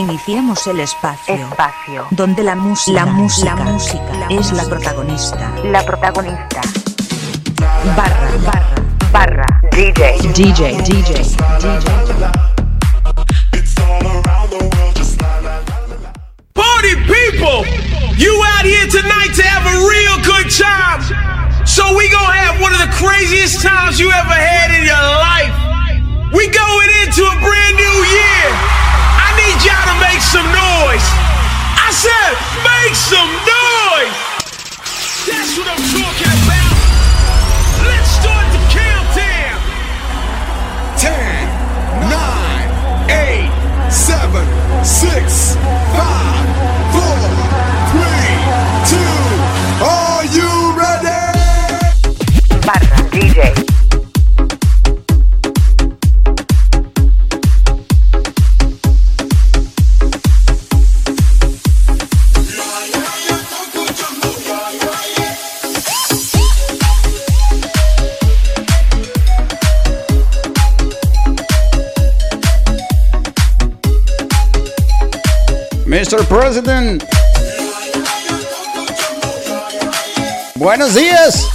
Iniciamos el espacio. Espacio. Donde la música, la música, la música es la protagonista. La protagonista. Barra, barra, Barra. DJ. DJ, DJ, DJ. Party people, you out here tonight to have a real good time. So we gonna have one of the craziest times you ever had in your life. We going into a brand new year. Need y'all to make some noise. I said, make some noise. That's what I'm talking about. Let's start the countdown. 10, 9, 8, 7, 6, Mr. President. Buenos días.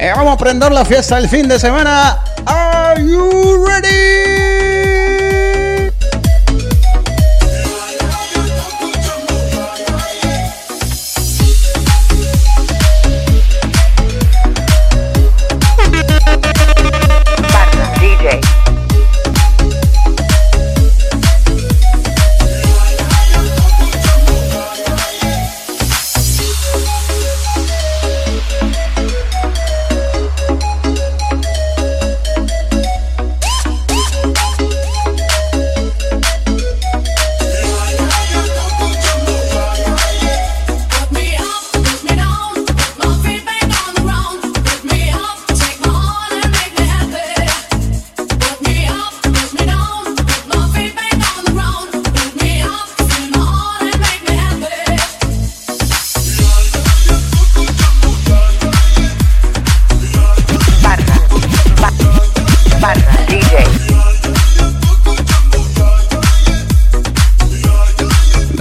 Eh, vamos a prender la fiesta el fin de semana.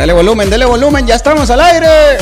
Dale volumen, dale volumen, ya estamos al aire.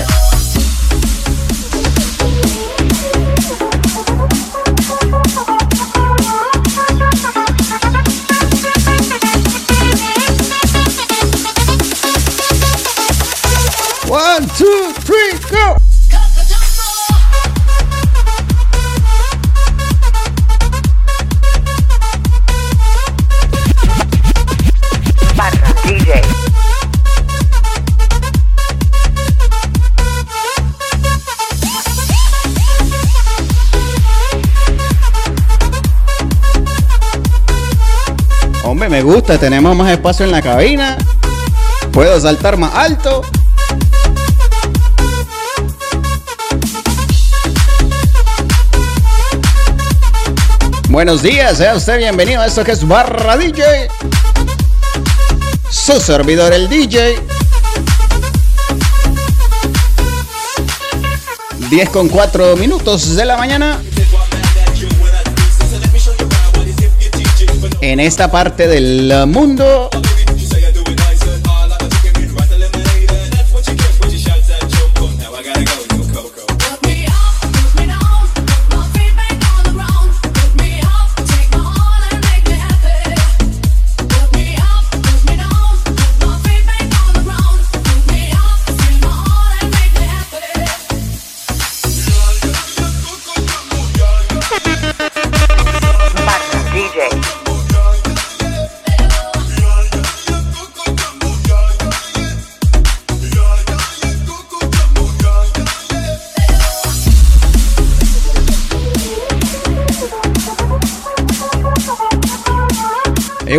Tenemos más espacio en la cabina. Puedo saltar más alto. Buenos días, sea usted bienvenido a esto que es Barra DJ. Su servidor, el DJ. 10 con 4 minutos de la mañana. En esta parte del mundo.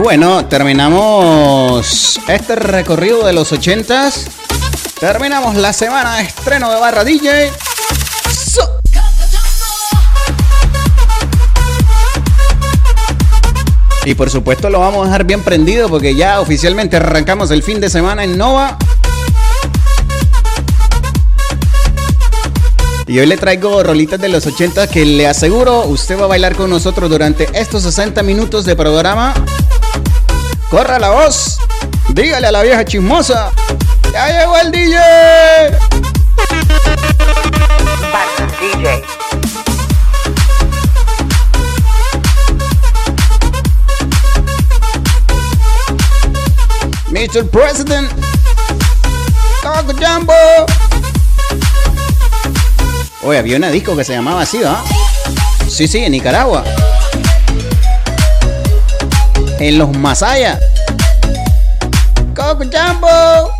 Bueno, terminamos este recorrido de los 80s. Terminamos la semana de estreno de Barra DJ. Y por supuesto lo vamos a dejar bien prendido porque ya oficialmente arrancamos el fin de semana en Nova. Y hoy le traigo rolitas de los 80 que le aseguro usted va a bailar con nosotros durante estos 60 minutos de programa. Corra la voz. Dígale a la vieja chismosa. Ya llegó el DJ. Mr. President. Coco Jumbo. Oye, había una disco que se llamaba así, ¿ah? Sí, sí, en Nicaragua. En los Masaya. Coco Jumbo.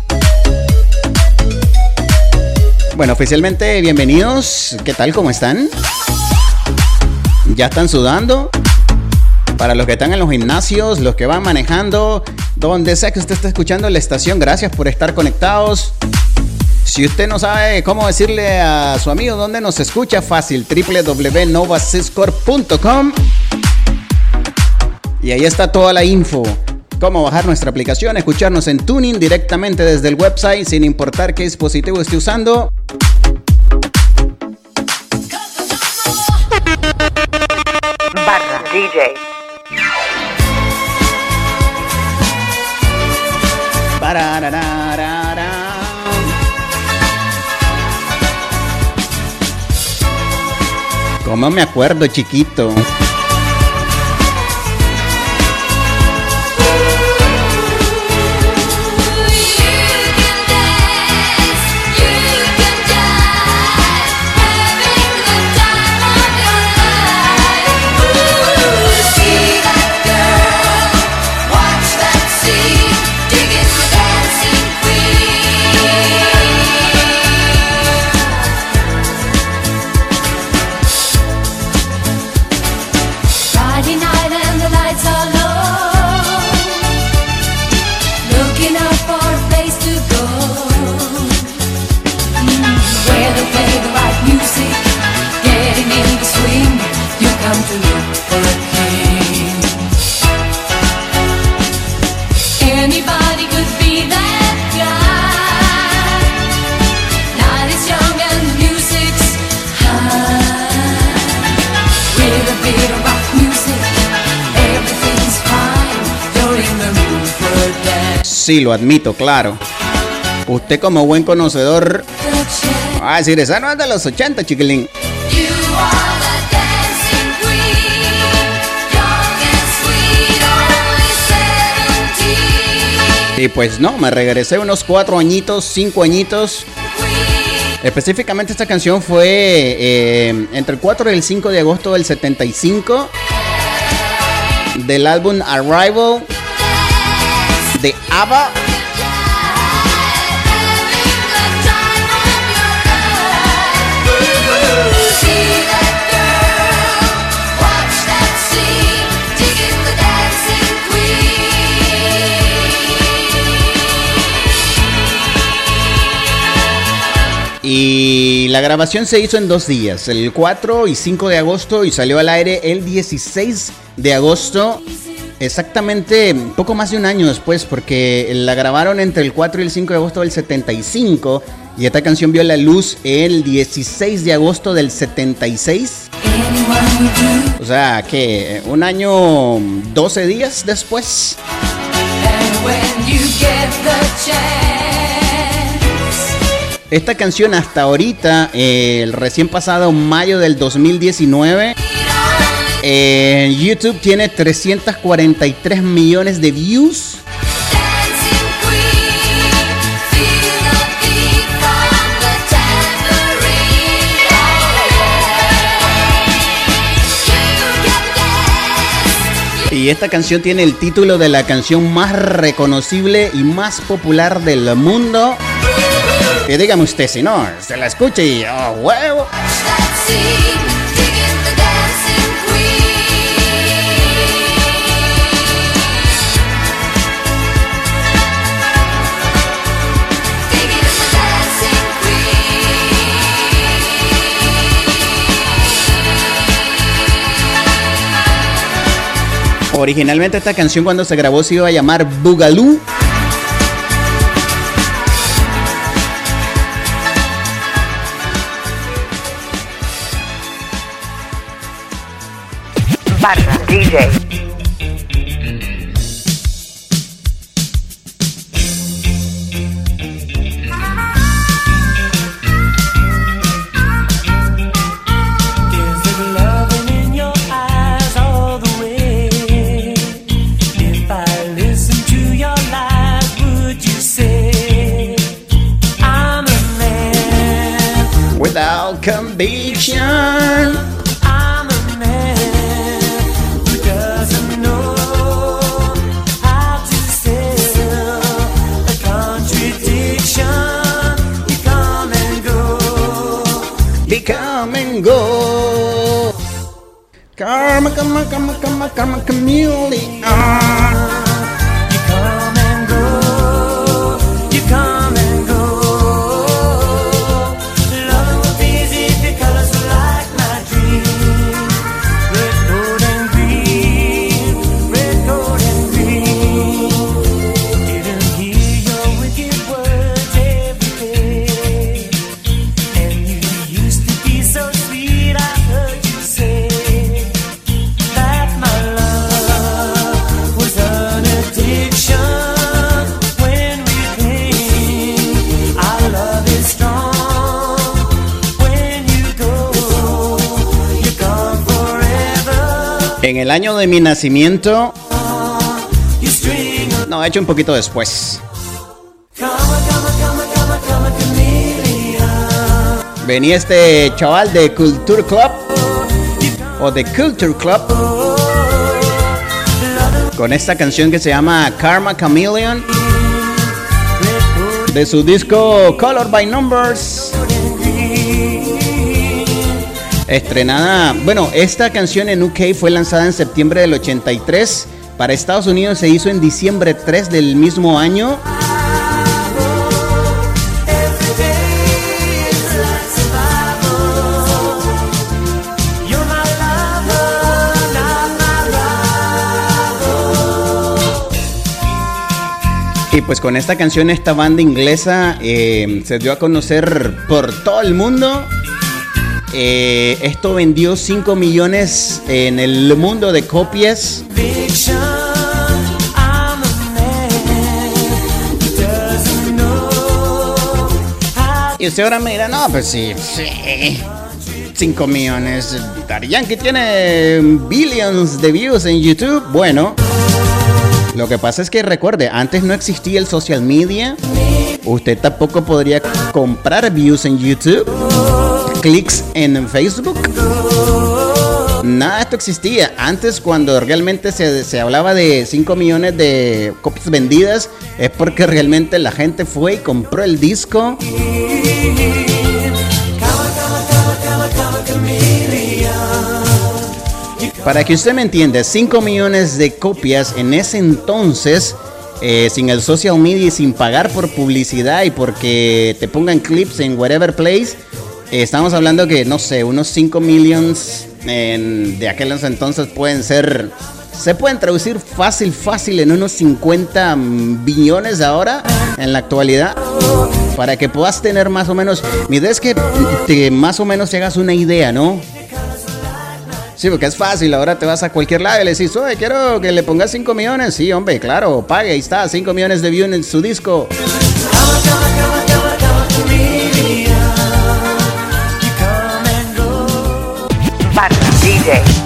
Bueno, oficialmente bienvenidos. ¿Qué tal? ¿Cómo están? ¿Ya están sudando? Para los que están en los gimnasios, los que van manejando, donde sea que usted esté escuchando la estación, gracias por estar conectados. Si usted no sabe cómo decirle a su amigo dónde nos escucha, fácil, www.novasyscore.com. Y ahí está toda la info. Cómo bajar nuestra aplicación, escucharnos en Tuning directamente desde el website, sin importar qué dispositivo esté usando. Barra DJ. ¿Cómo me acuerdo, chiquito? Sí, lo admito, claro. Usted como buen conocedor va a decir, esa no es de los 80, chiquilín. Y pues no, me regresé unos cuatro añitos, cinco añitos. Específicamente esta canción fue eh, entre el 4 y el 5 de agosto del 75 del álbum Arrival Y la grabación se hizo en dos días, el 4 y 5 de agosto y salió al aire el 16 de agosto. Exactamente poco más de un año después, porque la grabaron entre el 4 y el 5 de agosto del 75 y esta canción vio la luz el 16 de agosto del 76. Anyone would do. O sea, que un año, 12 días después. Esta canción hasta ahorita, eh, el recién pasado mayo del 2019, en YouTube tiene 343 millones de views. Y esta canción tiene el título de la canción más reconocible y más popular del mundo. Y dígame usted si no, se la escucha y ¡oh, huevo! Originalmente esta canción cuando se grabó se iba a llamar Boogaloo. Barra DJ. De mi nacimiento, no, he hecho un poquito después. Venía este chaval de Culture Club. O de Culture Club. Con esta canción que se llama Karma Chameleon. De su disco Color by Numbers. Estrenada, bueno, esta canción en UK fue lanzada en septiembre del 83. Para Estados Unidos se hizo en diciembre 3 del mismo año. Y pues con esta canción, esta banda inglesa eh, se dio a conocer por todo el mundo. Eh, esto vendió 5 millones en el mundo de copias. Y usted ahora me dirá, no, pues sí, sí. 5 millones. Daddy Yankee tiene billions de views en YouTube. Bueno, lo que pasa es que recuerde, antes no existía el social media. Usted tampoco podría comprar views en YouTube, clics en Facebook. Nada esto existía. Antes, cuando realmente se, se hablaba de 5 millones de copias vendidas, es porque realmente la gente fue y compró el disco. Para que usted me entienda, 5 millones de copias en ese entonces, eh, sin el social media y sin pagar por publicidad y porque te pongan clips en whatever place, estamos hablando que, no sé, unos 5 millones de aquellos entonces pueden ser, se pueden traducir fácil, fácil en unos 50 billones ahora, en la actualidad. Para que puedas tener más o menos, mi idea es que más o menos te hagas una idea, ¿no? Sí, porque es fácil, ahora te vas a cualquier lado y le decís, oye, quiero que le pongas 5 millones. Sí, hombre, claro, pague, ahí está, 5 millones de views en su disco. DJ.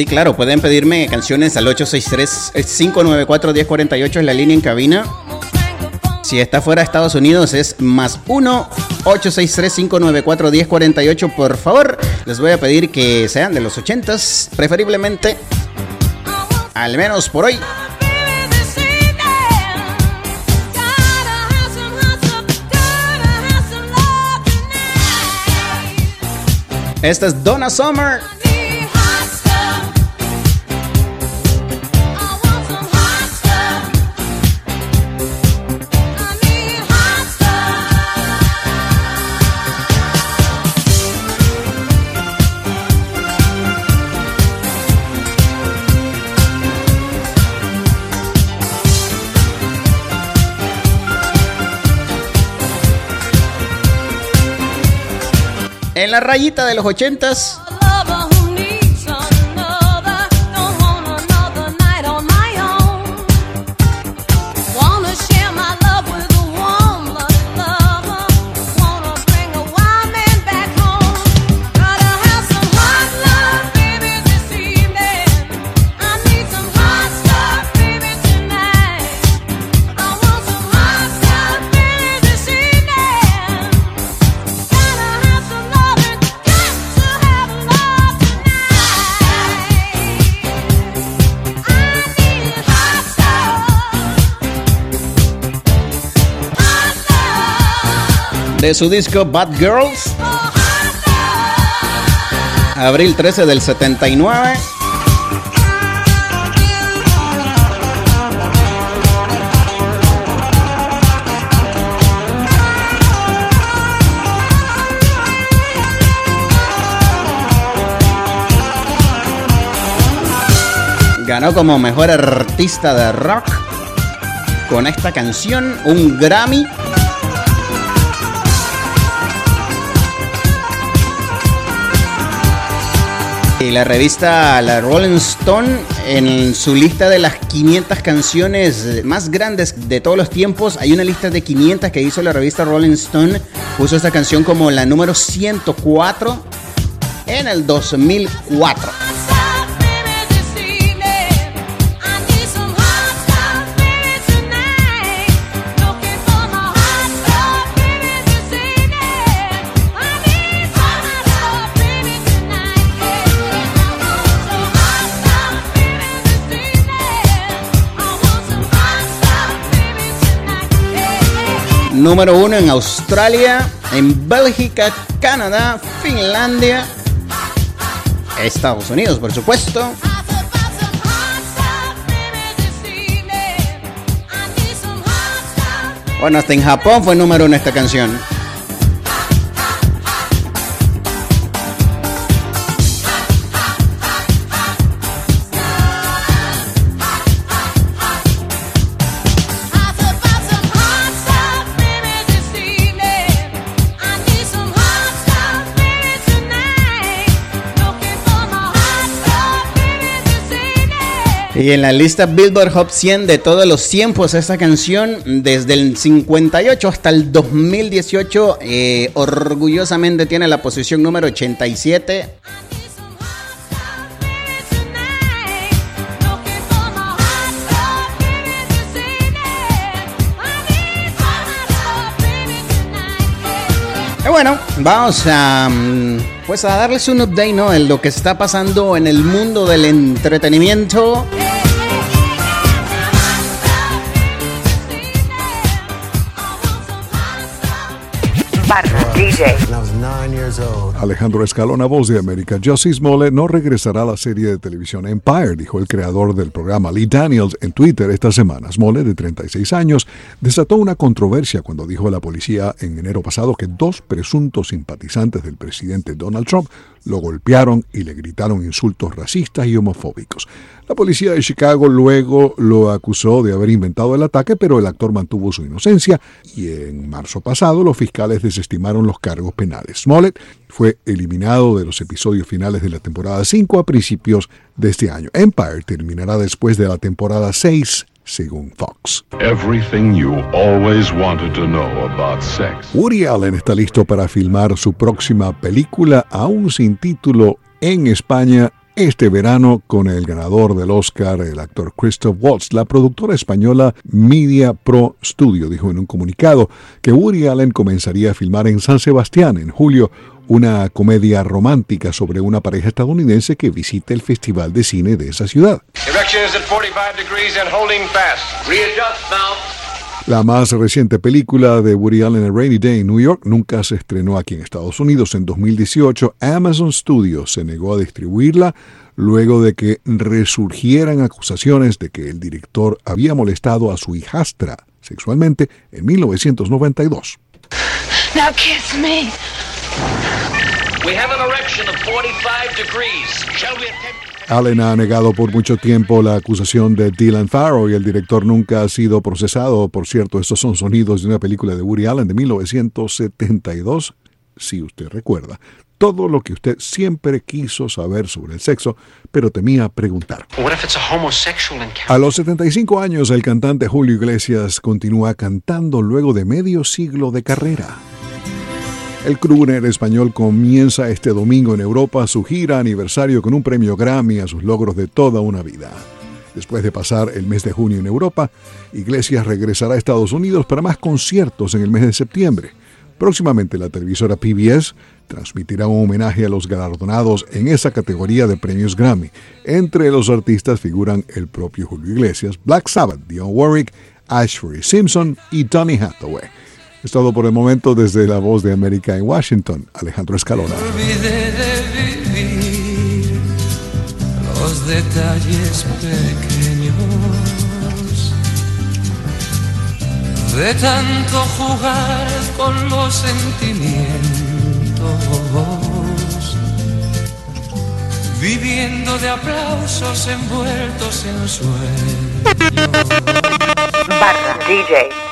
Sí, claro, pueden pedirme canciones al 863-594-1048 en la línea en cabina. Si está fuera de Estados Unidos es más 1-863-594-1048. Por favor, les voy a pedir que sean de los 80s, preferiblemente, al menos por hoy. Esta es Donna Summer. En la rayita de los 80s. De su disco Bad Girls, abril 13 del 79. Ganó como mejor artista de rock con esta canción un Grammy. Y la revista La Rolling Stone en su lista de las 500 canciones más grandes de todos los tiempos, hay una lista de 500 que hizo la revista Rolling Stone, puso esta canción como la número 104 en el 2004. Número uno en Australia, en Bélgica, Canadá, Finlandia, Estados Unidos, por supuesto. Bueno, hasta en Japón fue número uno esta canción. Y en la lista Billboard Hot 100 de todos los tiempos, esta canción desde el 58 hasta el 2018 eh, orgullosamente tiene la posición número 87. Y bueno, vamos a mm, pues a darles un update, ¿no? En lo que está pasando en el mundo del entretenimiento. DJ. Alejandro Escalona, voz de América. Jussie Smollett no regresará a la serie de televisión Empire, dijo el creador del programa Lee Daniels en Twitter esta semana. Smollett, de 36 años, desató una controversia cuando dijo a la policía en enero pasado que dos presuntos simpatizantes del presidente Donald Trump lo golpearon y le gritaron insultos racistas y homofóbicos. La policía de Chicago luego lo acusó de haber inventado el ataque, pero el actor mantuvo su inocencia y en marzo pasado los fiscales desestimaron los cargos penales. Smollett fue eliminado de los episodios finales de la temporada 5 a principios de este año. Empire terminará después de la temporada 6 según Fox. Everything you always wanted to know about sex. Woody Allen está listo para filmar su próxima película, aún sin título, en España este verano con el ganador del Oscar, el actor Christoph Waltz. La productora española Media Pro Studio dijo en un comunicado que Woody Allen comenzaría a filmar en San Sebastián en julio una comedia romántica sobre una pareja estadounidense que visita el Festival de Cine de esa ciudad. Direction is at 45 degrees and holding fast. Readjust now. La más reciente película de Woody Allen, A Rainy Day en New York, nunca se estrenó aquí en Estados Unidos. En 2018, Amazon Studios se negó a distribuirla luego de que resurgieran acusaciones de que el director había molestado a su hijastra sexualmente en 1992. Now kiss me. We have an erection of 45 degrees. Shall we attempt? Allen ha negado por mucho tiempo la acusación de Dylan Farrow y el director nunca ha sido procesado. Por cierto, estos son sonidos de una película de Woody Allen de 1972, si usted recuerda. Todo lo que usted siempre quiso saber sobre el sexo, pero temía preguntar. A los 75 años, el cantante Julio Iglesias continúa cantando luego de medio siglo de carrera. El crooner español comienza este domingo en Europa su gira aniversario con un premio Grammy a sus logros de toda una vida. Después de pasar el mes de junio en Europa, Iglesias regresará a Estados Unidos para más conciertos en el mes de septiembre. Próximamente la televisora PBS transmitirá un homenaje a los galardonados en esa categoría de premios Grammy. Entre los artistas figuran el propio Julio Iglesias, Black Sabbath, Dionne Warwick, Ashford Simpson y Donny Hathaway. Es todo por el momento desde la voz de América en Washington, Alejandro Escalona. olvidé de vivir los detalles pequeños de tanto jugar con los sentimientos viviendo de aplausos envueltos en sueños Barra DJ.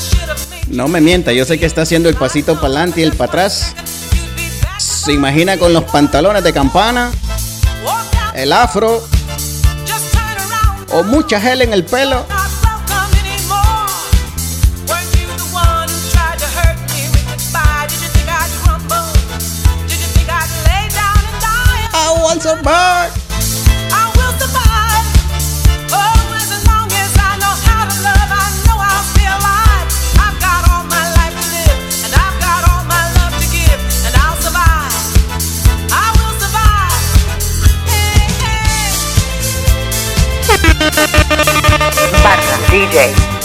Should have made No me mienta, yo sé que está haciendo el pasito para adelante y el para atrás. Se imagina con los pantalones de campana, el afro o mucha gel en el pelo. I want some back. I will survive. Oh, as long as I know how to love, I know I'll stay alive. I've got all my life to live, and I've got all my love to give, and I'll survive. I will survive. Hey, hey. DJ.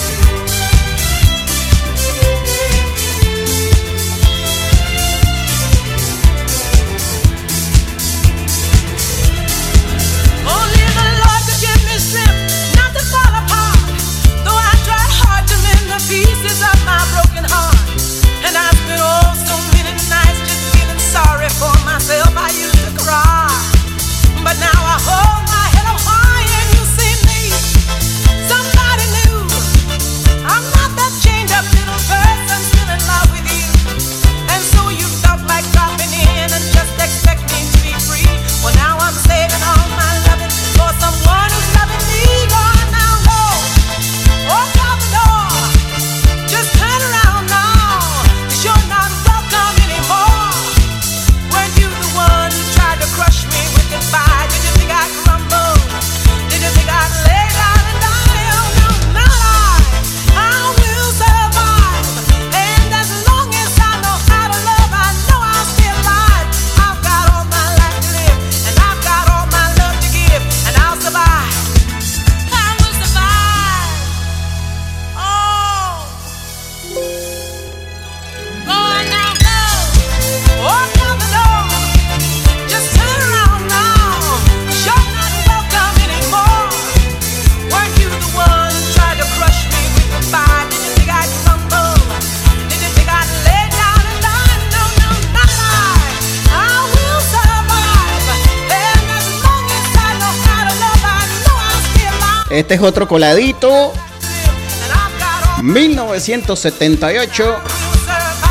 Este es otro coladito. And I've got all 1978. will survive.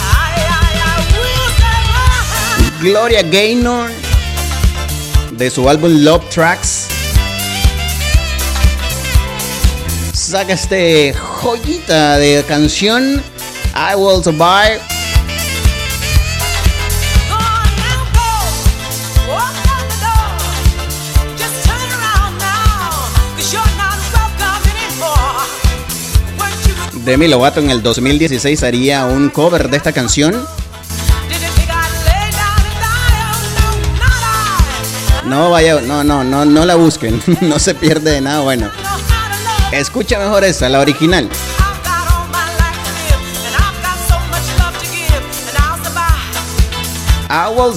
I, I, I will survive. Gloria Gaynor. De su álbum Love Tracks. Saca este joyita de canción. I Will Survive. Demi Lovato en el 2016 haría un cover de esta canción. No, I. Vaya, no, no, no, no la busquen. No se pierde de nada bueno. Escucha mejor esta, la original. I've got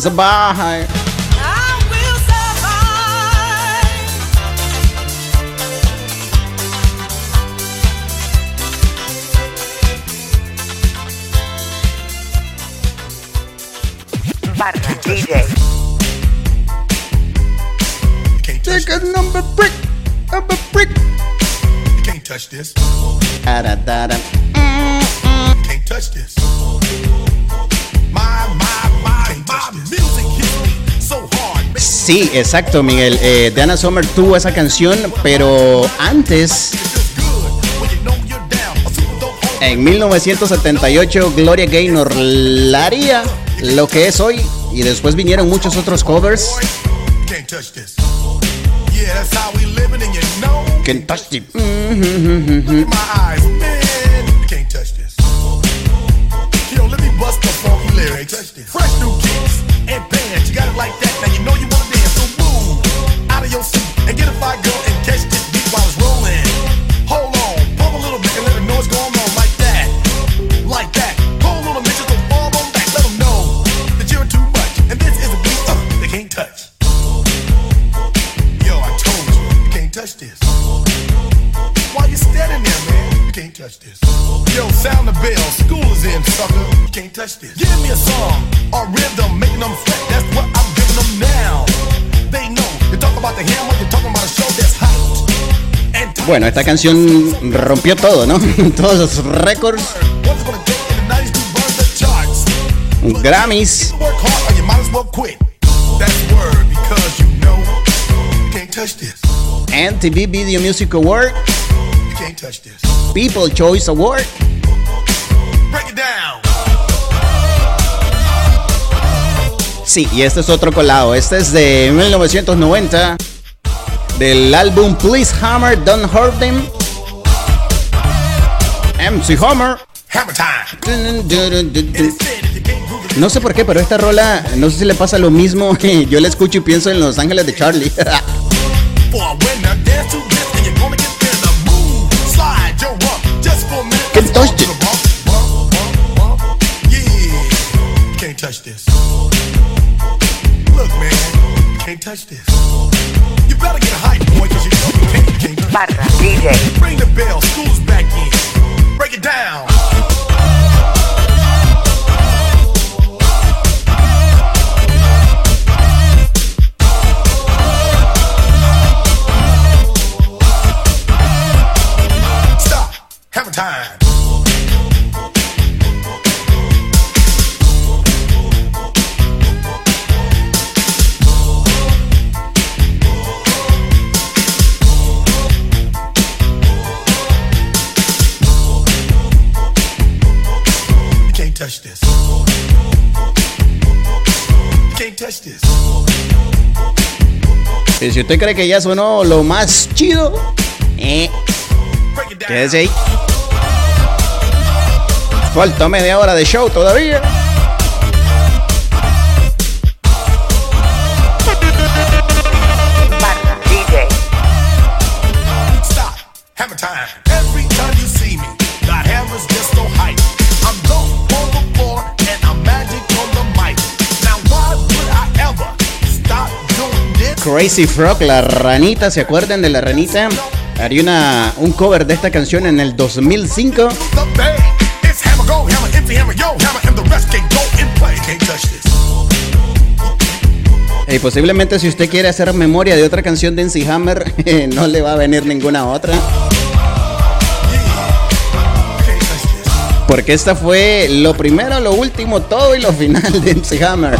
all DJ. Take a number brick, number brick. You can't touch this. Aradara. Can't touch this. My, my, my, my music hits me so hard. Sí, exacto, Miguel. Eh, Dana Summer tuvo esa canción, pero antes, en 1978, Gloria Gaynor la haría lo que es hoy y después vinieron muchos otros covers. You can't touch this. Bueno, esta canción rompió todo, ¿no? Todos los récords, what's it gonna take in the 90s to burn the charts? Grammys. MTV Video Music Award. People Choice Award. Sí, y este es otro colado. Este es de 1990. Del álbum Please Hammer, Don't Hurt Them. MC Hammer. Hammer time. No sé por qué, pero esta rola, no sé si le pasa lo mismo. Yo la escucho y pienso en Los Ángeles de Charlie. DJ. Ring the bell, school's back in. Break it down. Y si usted cree que ya sonó lo más chido, eh, quédese ahí. Falta media hora de show todavía. Crazy Frog, la ranita, ¿se acuerdan de la ranita? Haría una, un cover de esta canción en el 2005. The bang. It's hammer go, hammer empty, hammer yo, hammer and the rest can go and play. Can't touch this. Y posiblemente si usted quiere hacer memoria de otra canción de MC Hammer, no le va a venir ninguna otra. Porque esta fue lo primero, lo último, todo y lo final de MC Hammer.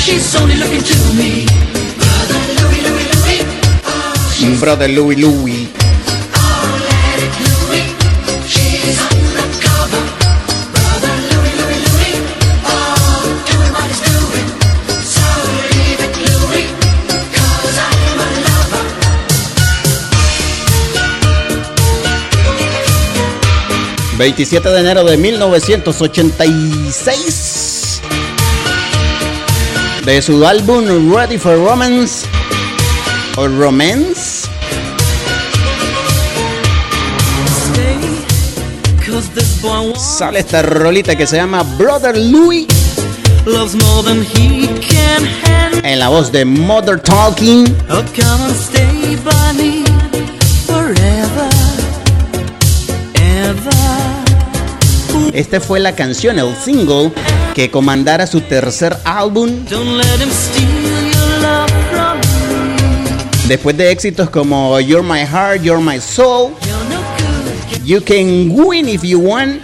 she's. Brother Louie, Louie, Louie. Oh, she's Brother Louie Louie. She's undercover, brother Louie, Louie, Louie. Oh, doing what he's doing. So leave it, Louie, 'cause I'm a lover. 27 de enero de 1986. De su álbum Ready for Romance. O Romance. Sale esta rolita que se llama Brother handle. En la voz de Mother Talking. Esta fue la canción, el single, que comandara su tercer álbum. Don't let him steal your love from me. Después de éxitos como You're My Heart, You're My Soul, You Can Win If You Want.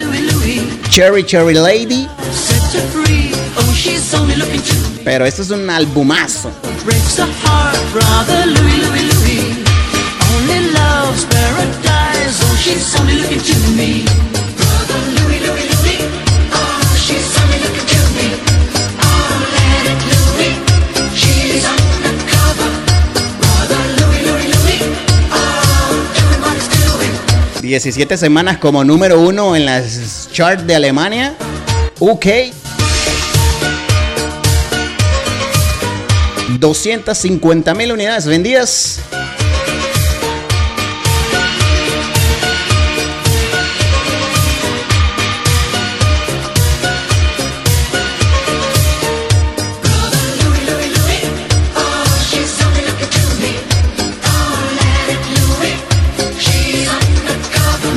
Cherry Cherry Lady. Oh. Pero este es un albumazo. Only love's paradise. Oh, she's only looking to me. 17 semanas como número uno en las charts de Alemania, UK. 250 mil unidades vendidas.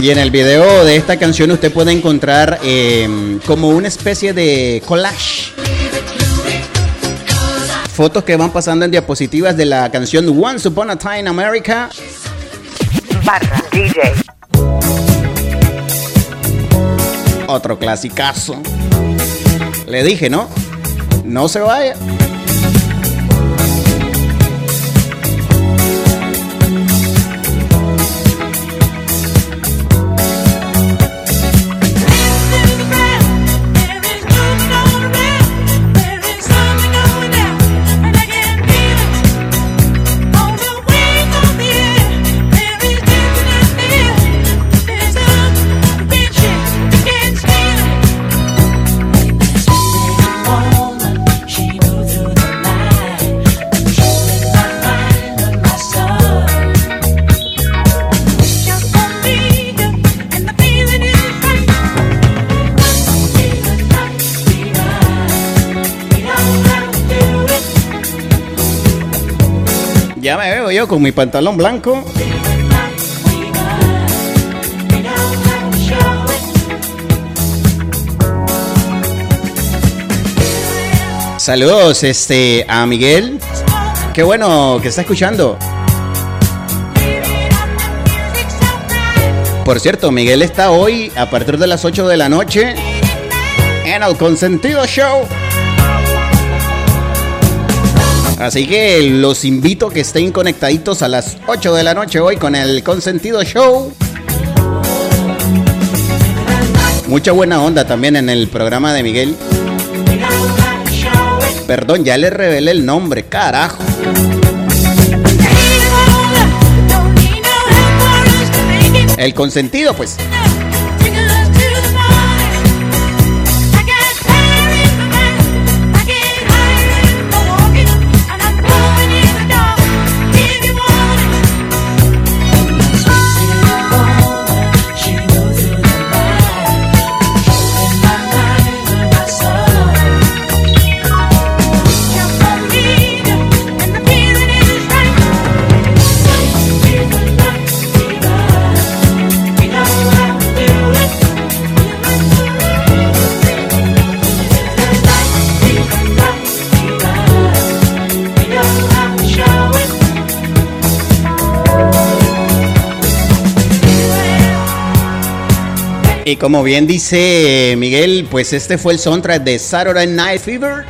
Y en el video de esta canción usted puede encontrar eh, como una especie de collage. Fotos que van pasando en diapositivas de la canción Once Upon a Time in America. barra DJ, Otro clasicazo. Le dije, ¿no? No se vaya. Yo con mi pantalón blanco. Saludos este, a Miguel. Qué bueno que está escuchando. Por cierto, Miguel está hoy a partir de las 8 de la noche en el Consentido Show. Así que los invito a que estén conectaditos a las 8 de la noche hoy con el Consentido Show. Mucha buena onda también en el programa de Miguel. Perdón, ya le revelé el nombre, carajo. El consentido, pues. y como bien dice eh, Miguel, pues este fue el soundtrack de Saturday Night Fever.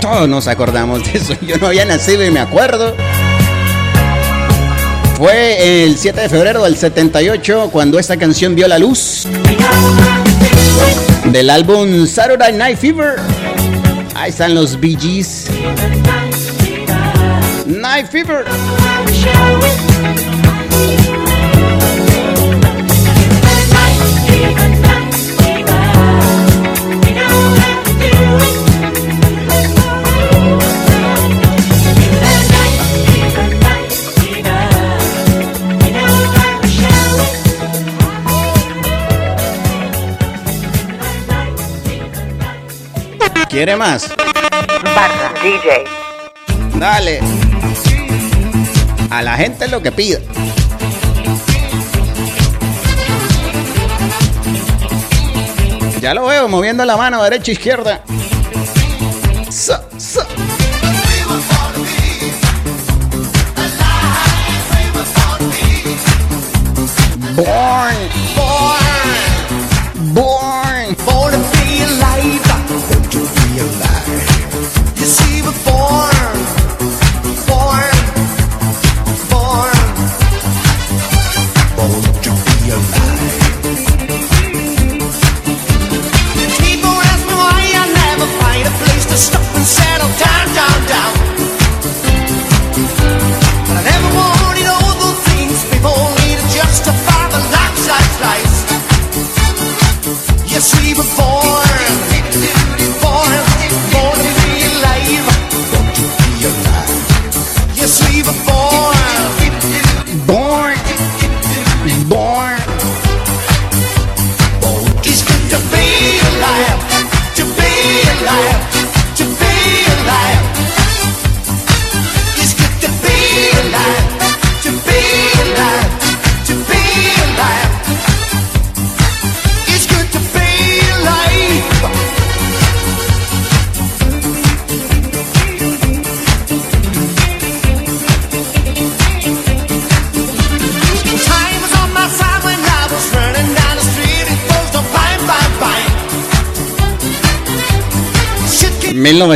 Todos nos acordamos de eso. Yo no había nacido y me acuerdo. Fue el 7 de febrero del 78 cuando esta canción vio la luz del álbum Saturday Night Fever. Ahí están los Bee Gees. Night Fever. ¿Quiere más? Barra DJ. Dale. A la gente lo que pida. Ya lo veo moviendo la mano derecha e izquierda.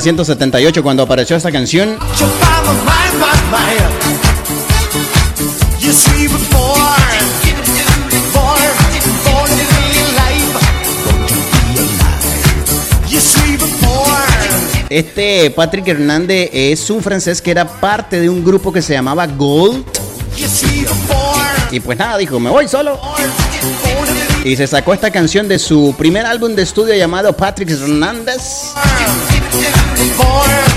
1978 cuando apareció esta canción. Este Patrick Hernández es un francés que era parte de un grupo que se llamaba Gold. Y pues nada, dijo, me voy solo. Y se sacó esta canción de su primer álbum de estudio llamado Patrick Hernández. for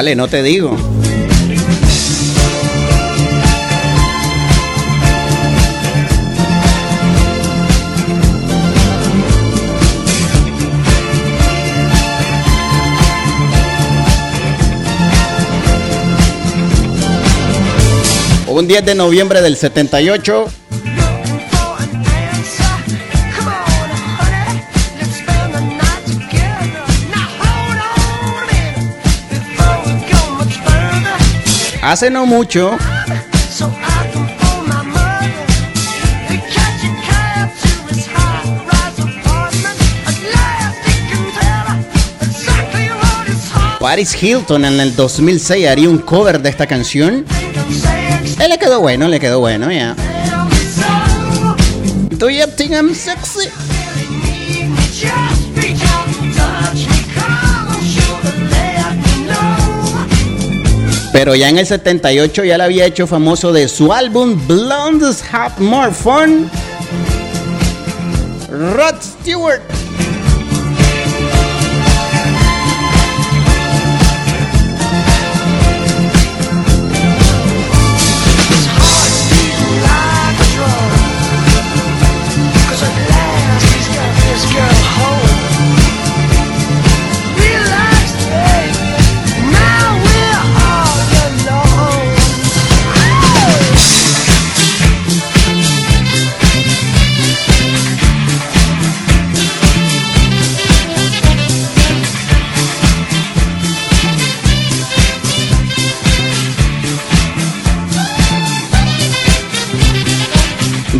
Vale, no te digo. un 10 de noviembre del 78 Hace no mucho, Paris Hilton en el 2006 haría un cover de esta canción. Eh, le quedó bueno, le quedó bueno, ya. Do you think I'm sexy? Pero ya en el 78 ya la había hecho famoso de su álbum Blondes Have More Fun. Rod Stewart.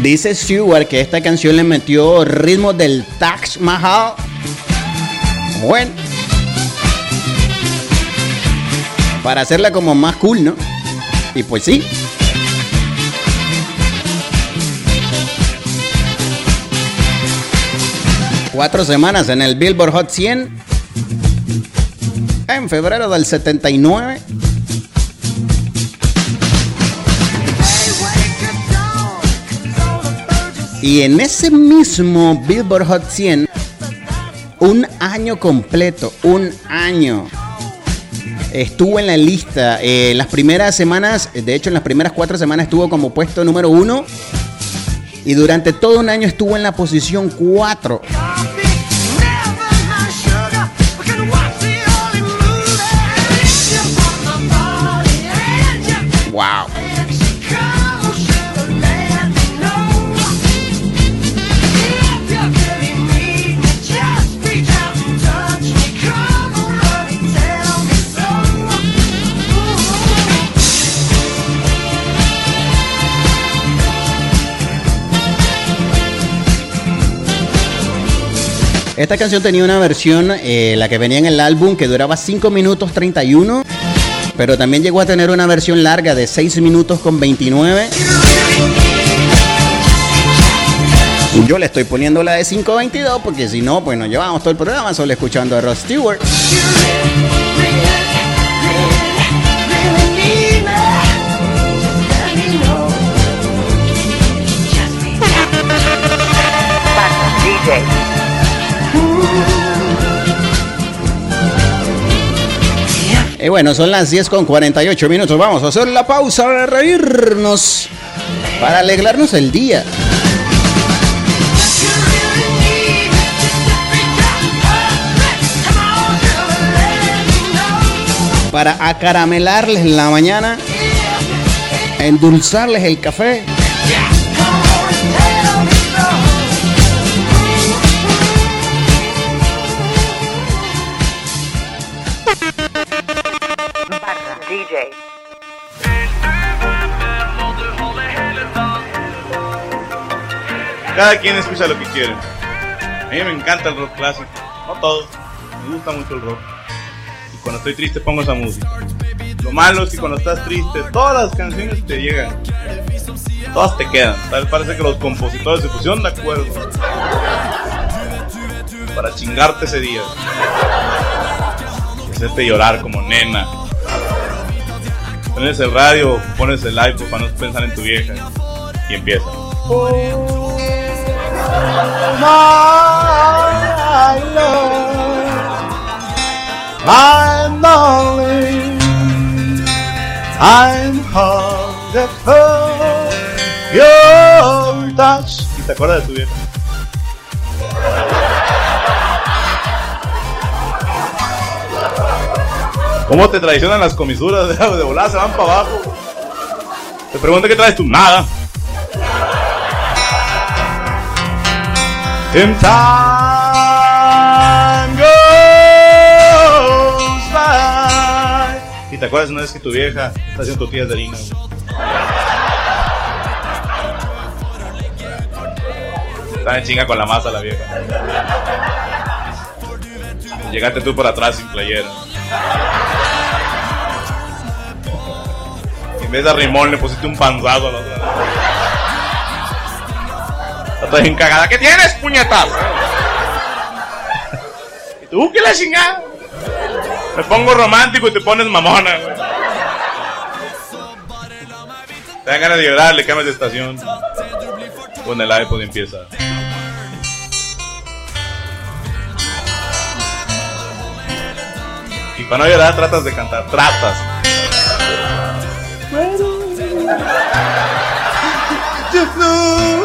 Dice Stewart que esta canción le metió ritmo del Taj Mahal. Bueno. Para hacerla como más cool, ¿no? Y pues sí. Cuatro semanas en el Billboard Hot 100. En febrero del 79. Y en ese mismo Billboard Hot 100, un año completo, un año, estuvo en la lista. Eh, las primeras semanas, de hecho en las primeras cuatro semanas estuvo como puesto número uno. Y durante todo un año estuvo en la posición 4. Esta canción tenía una versión, eh, la que venía en el álbum, que duraba 5 minutos 31, pero también llegó a tener una versión larga de 6 minutos con 29. Yo le estoy poniendo la de 5.22 porque si no, pues nos llevamos todo el programa solo escuchando a Ross Stewart. Y bueno, son las 10 con 48 minutos. Vamos a hacer la pausa para reírnos, para alegrarnos el día. Para acaramelarles la mañana, endulzarles el café. Cada quien escucha lo que quiere. A mí me encanta el rock clásico. No todos. Me gusta mucho el rock. Y cuando estoy triste pongo esa música. Lo malo es que cuando estás triste, todas las canciones te llegan. Todas te quedan. Tal parece que los compositores se pusieron de acuerdo. Para chingarte ese día. Hacerte llorar como nena. Pones el radio, pones el iPod para no pensar en tu vieja. Y empieza. I'm lonely. I'm hungry for your touch. ¿Y te acuerdas de tu vieja? ¿Cómo te traicionan las comisuras? De, de volada se van para abajo. Te pregunta qué traes tú. Nada. In time goes by. ¿Y te acuerdas una vez que tu vieja está haciendo tortillas de harina? Estaba en chinga con la masa la vieja. Llegaste tú por atrás sin playera. En vez de rimón le pusiste un panzazo a la otra. Estás bien cagada. ¿Qué tienes, puñetas? ¿Y tú qué la chingada? Me pongo romántico y te pones mamona, güey. Te dan ganas de llorar, le cambias de estación. Pon el iPod empieza. Y para no llorar tratas de cantar, tratas. ¡Pero no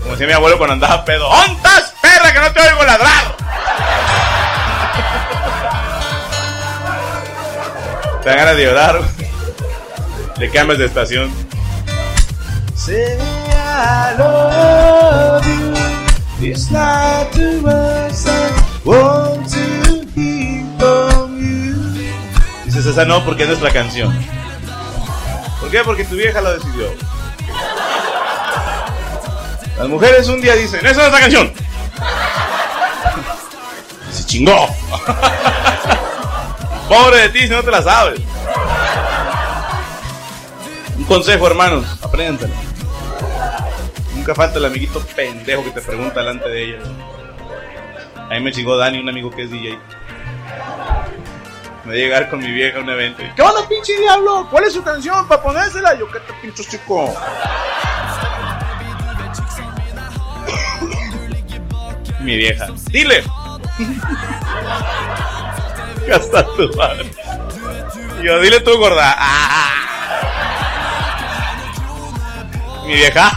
Como decía mi abuelo cuando andaba pedo. ¡Ontas, perra, que no te oigo ladrar! Te dan ganas de llorar. Le cambias de estación. Say I love you. It's not too much I want to hear from you. Dices, esa no porque es nuestra canción. ¿Por qué? Porque tu vieja lo decidió. Las mujeres un día dicen, esa es nuestra canción. Y se chingó. Pobre de ti si no te la sabes. Un consejo, hermanos, apréndanselo. Nunca falta el amiguito pendejo que te pregunta delante de ella. A mí me chingó Dani, un amigo que es DJ. Me voy a llegar con mi vieja a un evento. y, ¿Qué onda, pinche diablo? ¿Cuál es su canción para ponérsela? Yo, ¿qué te pincho chico? mi vieja. Dile. Hasta tu madre. Yo, dile tú, gorda. Ah. Mi vieja.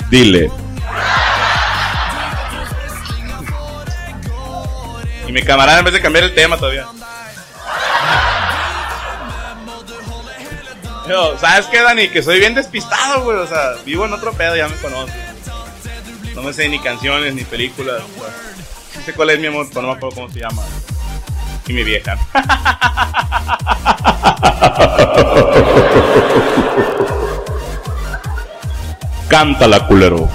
dile. Y mi camarada en vez de cambiar el tema todavía. Yo, ¿sabes qué, Dani? Que soy bien despistado, güey. O sea, vivo en otro pedo, ya me conoces. No me sé ni canciones ni películas. o sea, sí sé cuál es mi amor, pero no me acuerdo cómo se llama. Y mi vieja. Cántala, culero.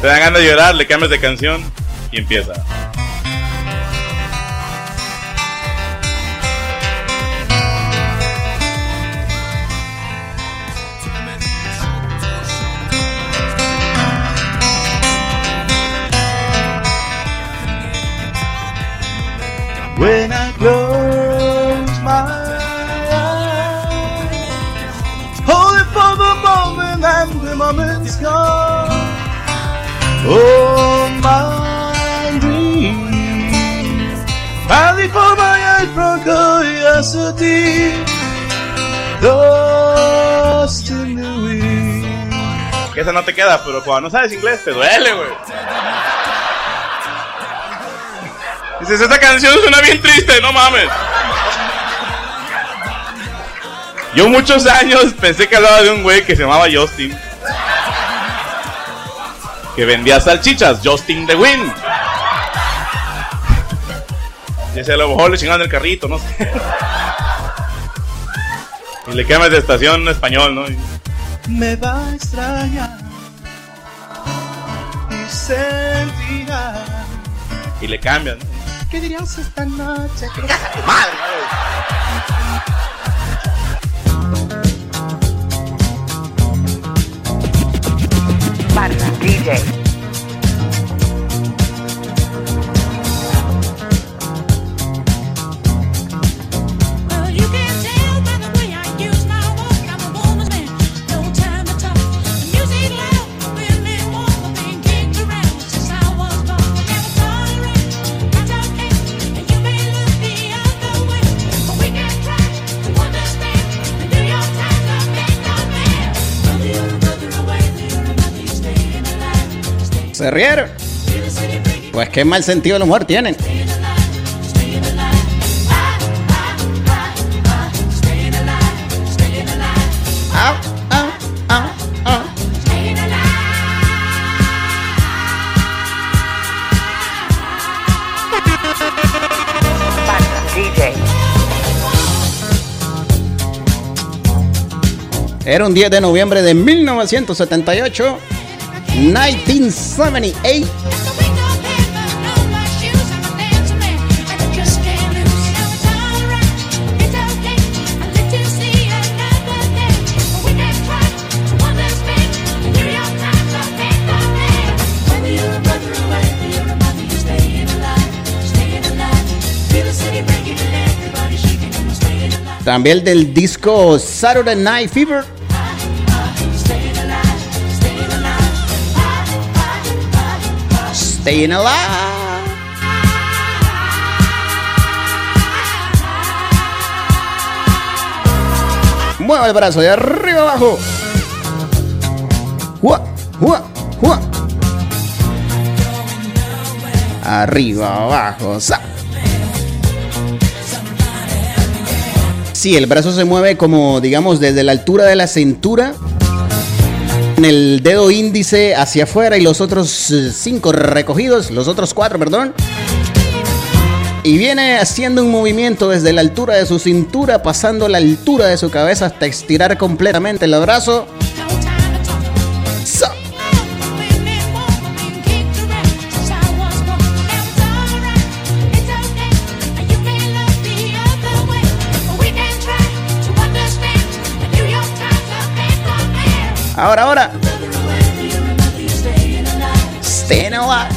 Te dan ganas de llorar, le cambias de canción y empieza. When I close my eyes, holding for the moment and the moment's gone. Oh, my dream, finally for my eyes from curiosity, lost in the wind. Que esa no te queda, pero cuando no sabes inglés te duele, güey. Dices, esta canción suena bien triste, no mames. Yo muchos años pensé que hablaba de un güey que se llamaba Justin. Que vendía salchichas, Justin the Wind. Y ese a lo mejor le chingaban el carrito, no sé. Y le quemas de estación en español, ¿no? Me va a extrañar y sentirá. Y le cambian, ¿no? ¿Qué dirías esta noche? ¡Que vengas a tu madre! Barra DJ. Pues qué mal sentido del humor tienen. Au. Banda DJ. Era un 10 de noviembre de 1978. 1978. También del disco Saturday Night Fever. Alive. Mueve el brazo de arriba abajo. Arriba, abajo, sa. Sí, el brazo se mueve como, digamos, desde la altura de la cintura. En el dedo índice hacia afuera y los otros eh, cinco recogidos, los otros cuatro, perdón. Y viene haciendo un movimiento desde la altura de su cintura, pasando la altura de su cabeza hasta estirar completamente el brazo. Ahora, ahora. Staying alive.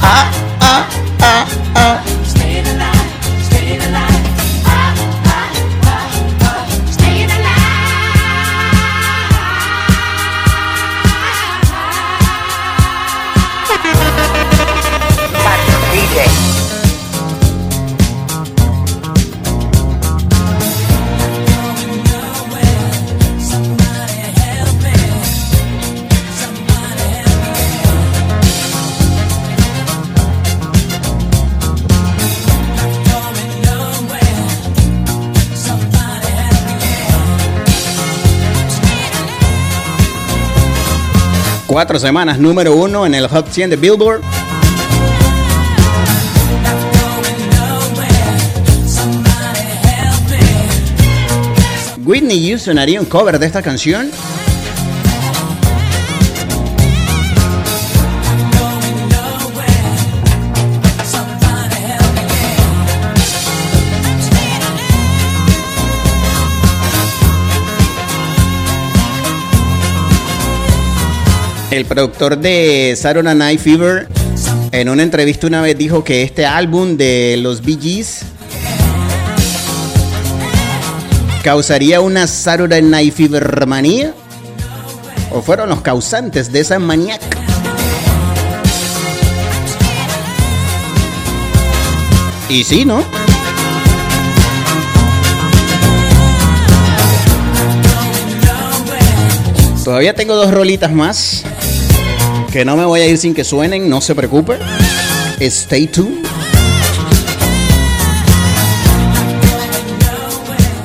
Ah, ah, ah, ah. Cuatro semanas número uno en el Hot 100 de Billboard. Whitney Houston haría un cover de esta canción. El productor de Saturday Night Fever en una entrevista una vez dijo que este álbum de los Bee Gees causaría una Saturday Night Fever manía o fueron los causantes de esa manía. Y sí, ¿no? Todavía tengo dos rolitas más que no me voy a ir sin que suenen, no se preocupe. Stay tuned.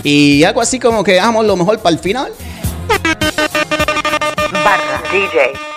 Y algo así como que dejamos lo mejor para el final. Banda DJ.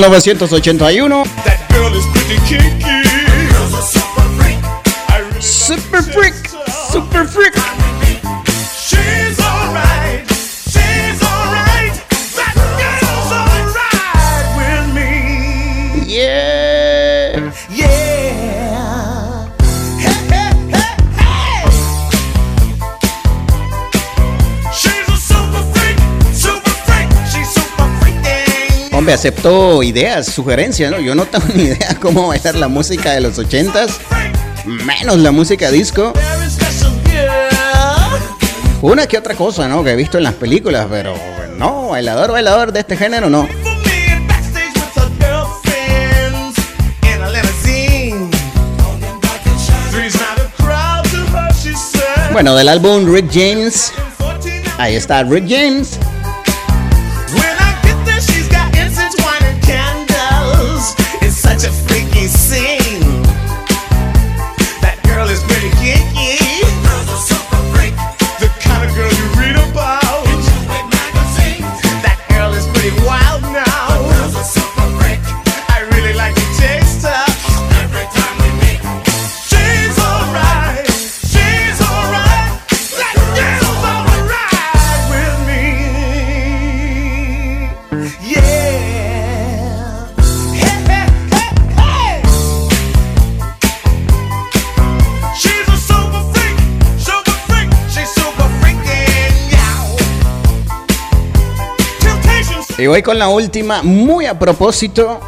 1981. That girl is pretty kinky. Girl's a super freak. I really Super freak. Hombre, aceptó ideas, sugerencias, ¿no? Yo no tengo ni idea cómo bailar la música de los ochentas, menos la música disco. Una que otra cosa, ¿no? Que he visto en las películas, pero no, bailador, bailador de este género, no. Bueno, del álbum Rick James, 14 ahí está Rick James. Voy con la última, muy a propósito.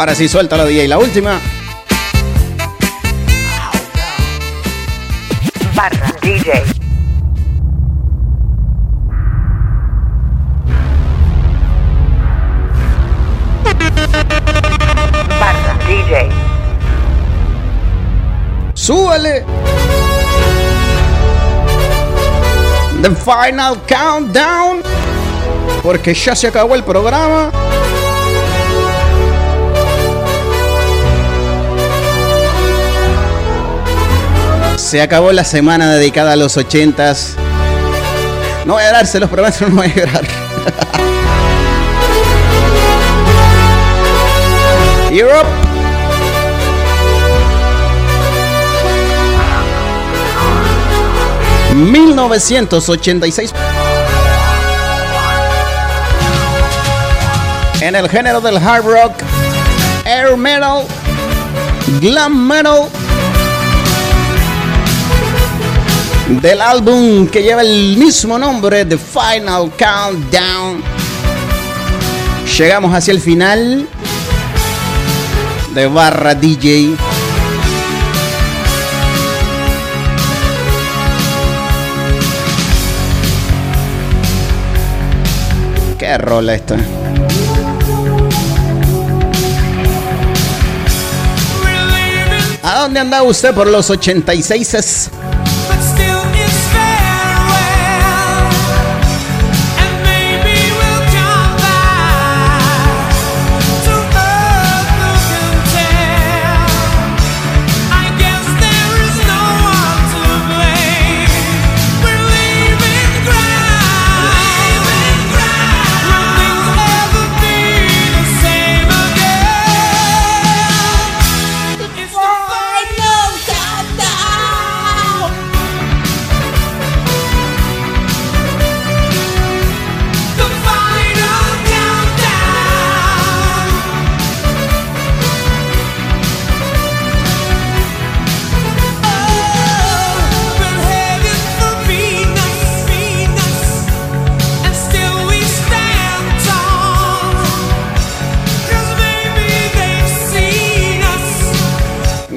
Ahora sí, suéltalo, DJ. La última. Barra DJ. Barra DJ. ¡Súbale! The Final Countdown. Porque ya se acabó el programa. Se acabó la semana dedicada a los ochentas. No voy a llorar, se los prometo, no voy a llorar. Europe. ...1986... En el género del hard rock... ...air metal... ...glam metal... del álbum que lleva el mismo nombre, The Final Countdown. Llegamos hacia el final de Barra DJ. Qué rola esta. ¿A dónde andaba usted por los 86?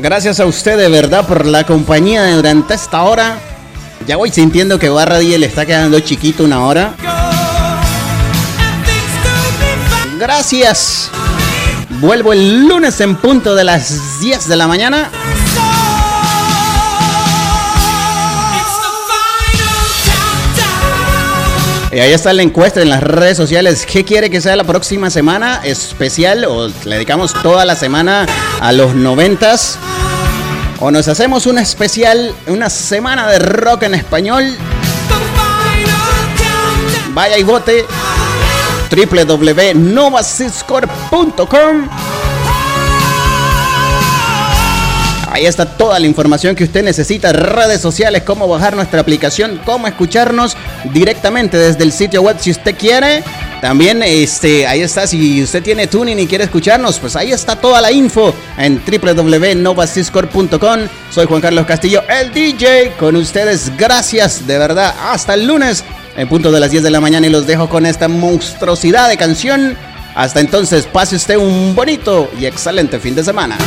Gracias a usted de verdad por la compañía durante esta hora. Ya voy sintiendo que Barra DJ le está quedando chiquito una hora. Gracias. Vuelvo el lunes en punto de las 10 de la mañana. Y ahí está la encuesta en las redes sociales. ¿Qué quiere que sea la próxima semana especial? ¿O le dedicamos toda la semana a los noventas? ¿O nos hacemos una especial, una semana de rock en español? Vaya y vote www.novasiscore.com Ahí está toda la información que usted necesita, redes sociales, cómo bajar nuestra aplicación, cómo escucharnos directamente desde el sitio web si usted quiere. También este, ahí está, si usted tiene tuning y quiere escucharnos, pues ahí está toda la info en www.novasiscore.com. Soy Juan Carlos Castillo, el DJ, con ustedes. Gracias, de verdad. Hasta el lunes, en punto de las 10 de la mañana, y los dejo con esta monstruosidad de canción. Hasta entonces, pase usted un bonito y excelente fin de semana.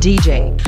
DJ.